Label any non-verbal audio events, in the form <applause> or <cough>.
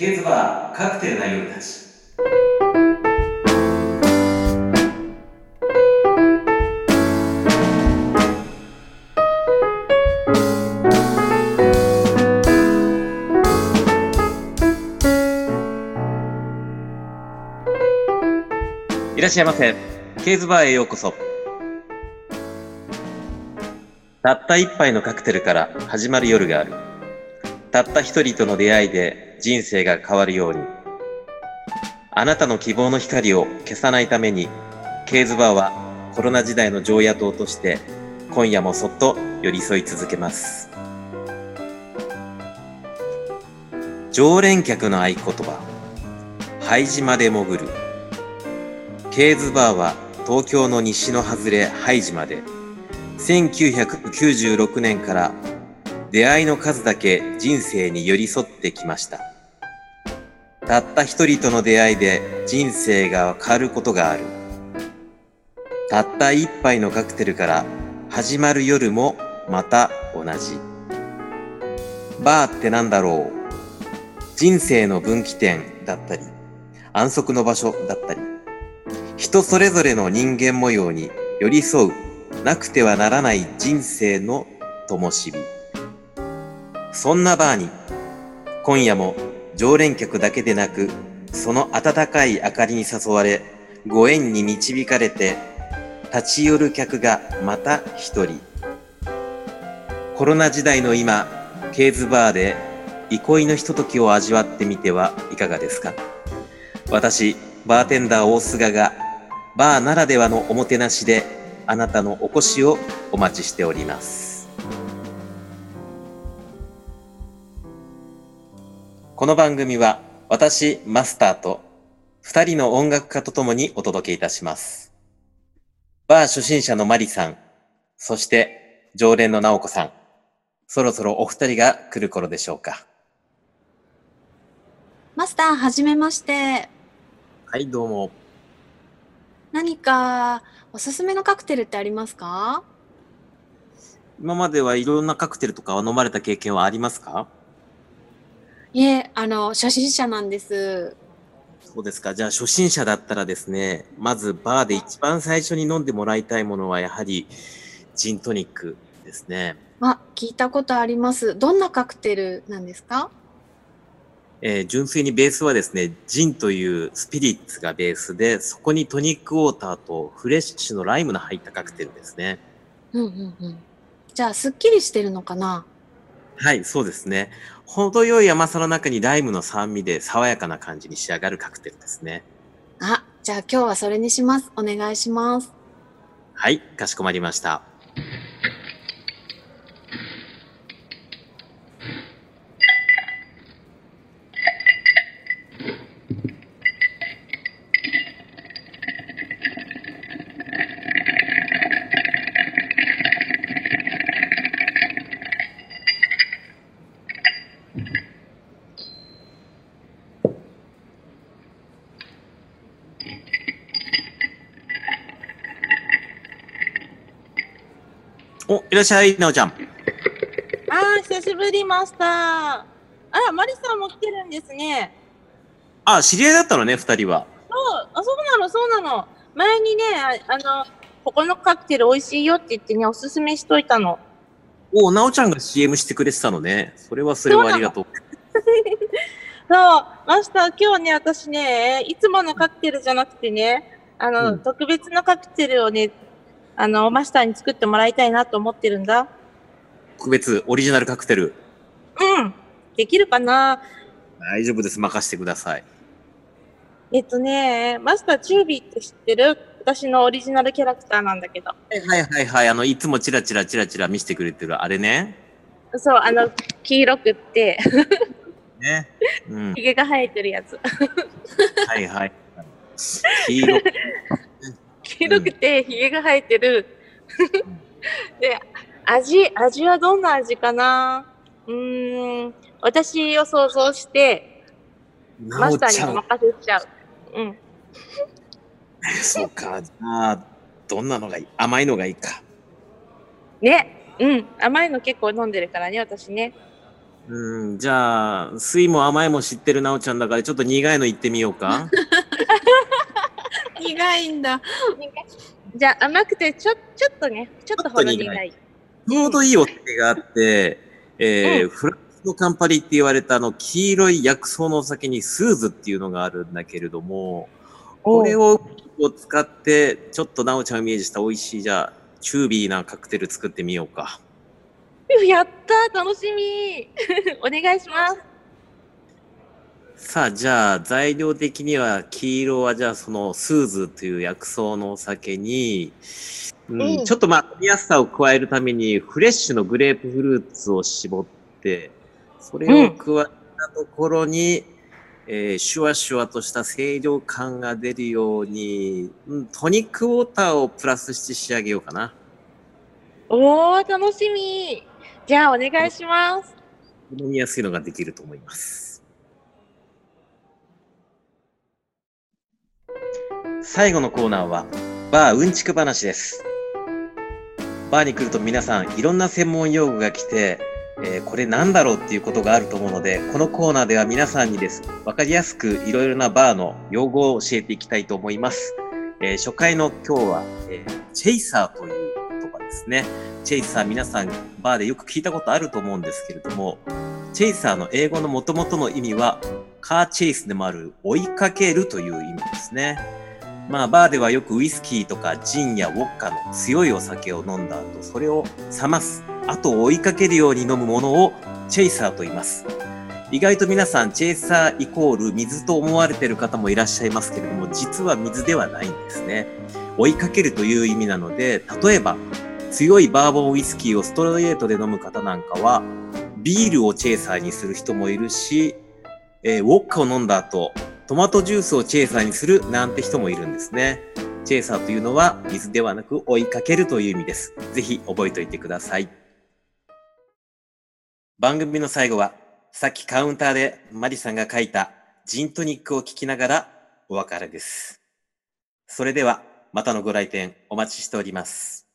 ケーズバーカクテルな夜たち。いらっしゃいませ。ケーズバーへようこそ。たった一杯のカクテルから始まる夜がある。たった一人との出会いで人生が変わるように。あなたの希望の光を消さないためにケーズバーはコロナ時代の常夜灯として今夜もそっと寄り添い続けます。常連客の合言葉拝島で潜る。ケーズバーは東京の西の外れ拝島で。1996年から出会いの数だけ人生に寄り添ってきました。たった一人との出会いで人生が変わることがある。たった一杯のカクテルから始まる夜もまた同じ。バーってなんだろう。人生の分岐点だったり安息の場所だったり人それぞれの人間模様に寄り添うなくてはならない人生の灯火。そんなバーに今夜も常連客だけでなくその温かい明かりに誘われご縁に導かれて立ち寄る客がまた一人。コロナ時代の今ケーズバーで憩いのひとときを味わってみてはいかがですか？私バーテンダー大菅がバーならではのおもてなしであなたのお越しをお待ちしております。この番組は私マスターと二人の音楽家とともにお届けいたします。バー初心者のマリさんそして常連の直子さん。そろそろお二人が来る頃でしょうか。マスター、はじめまして。はいどうも。何かおすすめのカクテルってありますか？今まではいろんなカクテルとかを飲まれた経験はありますか？いえ、あの、初心者なんです。そうですか。じゃあ初心者だったらですね、まずバーで一番最初に飲んでもらいたいものはやはりジントニックですね。あ、聞いたことあります。どんなカクテルなんですか？えー純粋にベースはですね、ジンというスピリッツがベースで、そこにトニックウォーターとフレッシュのライムの入ったカクテルですね。うんうんうん。じゃあ、すっきりしてるのかな？はい、そうですね。程よい甘さの中にライムの酸味で爽やかな感じに仕上がるカクテルですね。あ、じゃあ今日はそれにします。お願いします。はい、かしこまりました。お、いらっしゃい、なおちゃん。ああ、久しぶりマスター。あら、マリさんも来てるんですね。あ、知り合いだったのね、二人は。そう、あ、そうなの、そうなの。前にね、ああの、ここのカクテル美味しいよって言ってね、おすすめしといたの。お、なおちゃんが CM してくれてたのね。それはそれはありがとう。<laughs> そう、マスター、今日ね、私ね、いつものカクテルじゃなくてね、あの、うん特別なカクテルをね、あの、マスターに作ってもらいたいなと思ってるんだ。特別オリジナルカクテル。うん。できるかな？大丈夫です。任せてください。えっとね、マスター、チュービーって知ってる？私のオリジナルキャラクターなんだけど。はいはいはいはい。あの、いつもチラチラチラチラ見せてくれてるあれね。そう、あの、黄色くって、ね。うん。ひげが生えてるやつ。はいはい。黄色。黄色くてひげが生えてる。<laughs> で、味、味はどんな味かな？うーん、私を想像して、なマスターに。任せしちゃう。うん。<laughs> そうか。じゃあ、どんなのがいい？甘いのがいいか。ね。うん。甘いの結構飲んでるからね、私ね。うん、じゃあ、酸いも甘いも知ってるなおちゃんだから、ちょっと苦いの言ってみようか。<laughs> 苦いんだ。じゃあ甘くてちょちょっとね、ちょっとほろ苦い。ちょうどいいお酒があって、えーうんフランスのカンパリって言われたあの黄色い薬草のお酒にスーズっていうのがあるんだけれども、これをを使って、ちょっとなおちゃんをイメージした美味しい、じゃあ、チュービーなカクテル作ってみようか。やった楽しみ <laughs> お願いします。さあ、じゃあ、材料的には、黄色は、じゃあ、その、スーズという薬草のお酒に、うんうんちょっとまあ、飲みやすさを加えるために、フレッシュのグレープフルーツを絞って、それを加えたところに、えーシュワシュワとした清涼感が出るように、うん、トニックウォーターをプラスして仕上げようかな。おー、楽しみじゃあお願いします。飲みやすいのができると思います。最後のコーナーは、バーうんちく話です。バーに来ると皆さん、いろんな専門用語が来て、えーこれなんだろうっていうことがあると思うので、このコーナーでは皆さんにです。わかりやすくいろいろなバーの用語を教えていきたいと思います。えー初回の今日は、えーチェイサーという言葉ですね。チェイサー皆さんバーでよく聞いたことあると思うんですけれども、チェイサーの英語の元々の意味は、カーチェイスでもある追いかけるという意味ですね。まあ、バーではよくウイスキーとかジンやウォッカの強いお酒を飲んだ後、それを冷ます、後を追いかけるように飲むものをチェイサーと言います。意外と皆さん、チェイサーイコール水と思われている方もいらっしゃいますけれども、実は水ではないんですね。追いかけるという意味なので、例えば、強いバーボンウイスキーをストレートで飲む方なんかは、ビールをチェイサーにする人もいるし、えーウォッカを飲んだ後、トマトジュースをチェイサーにするなんて人もいるんですね。チェイサーというのは水ではなく追いかけるという意味です。ぜひ覚えておいてください。番組の最後は、さっきカウンターでマリさんが書いたジントニックを聞きながらお別れです。それでは、またのご来店お待ちしております。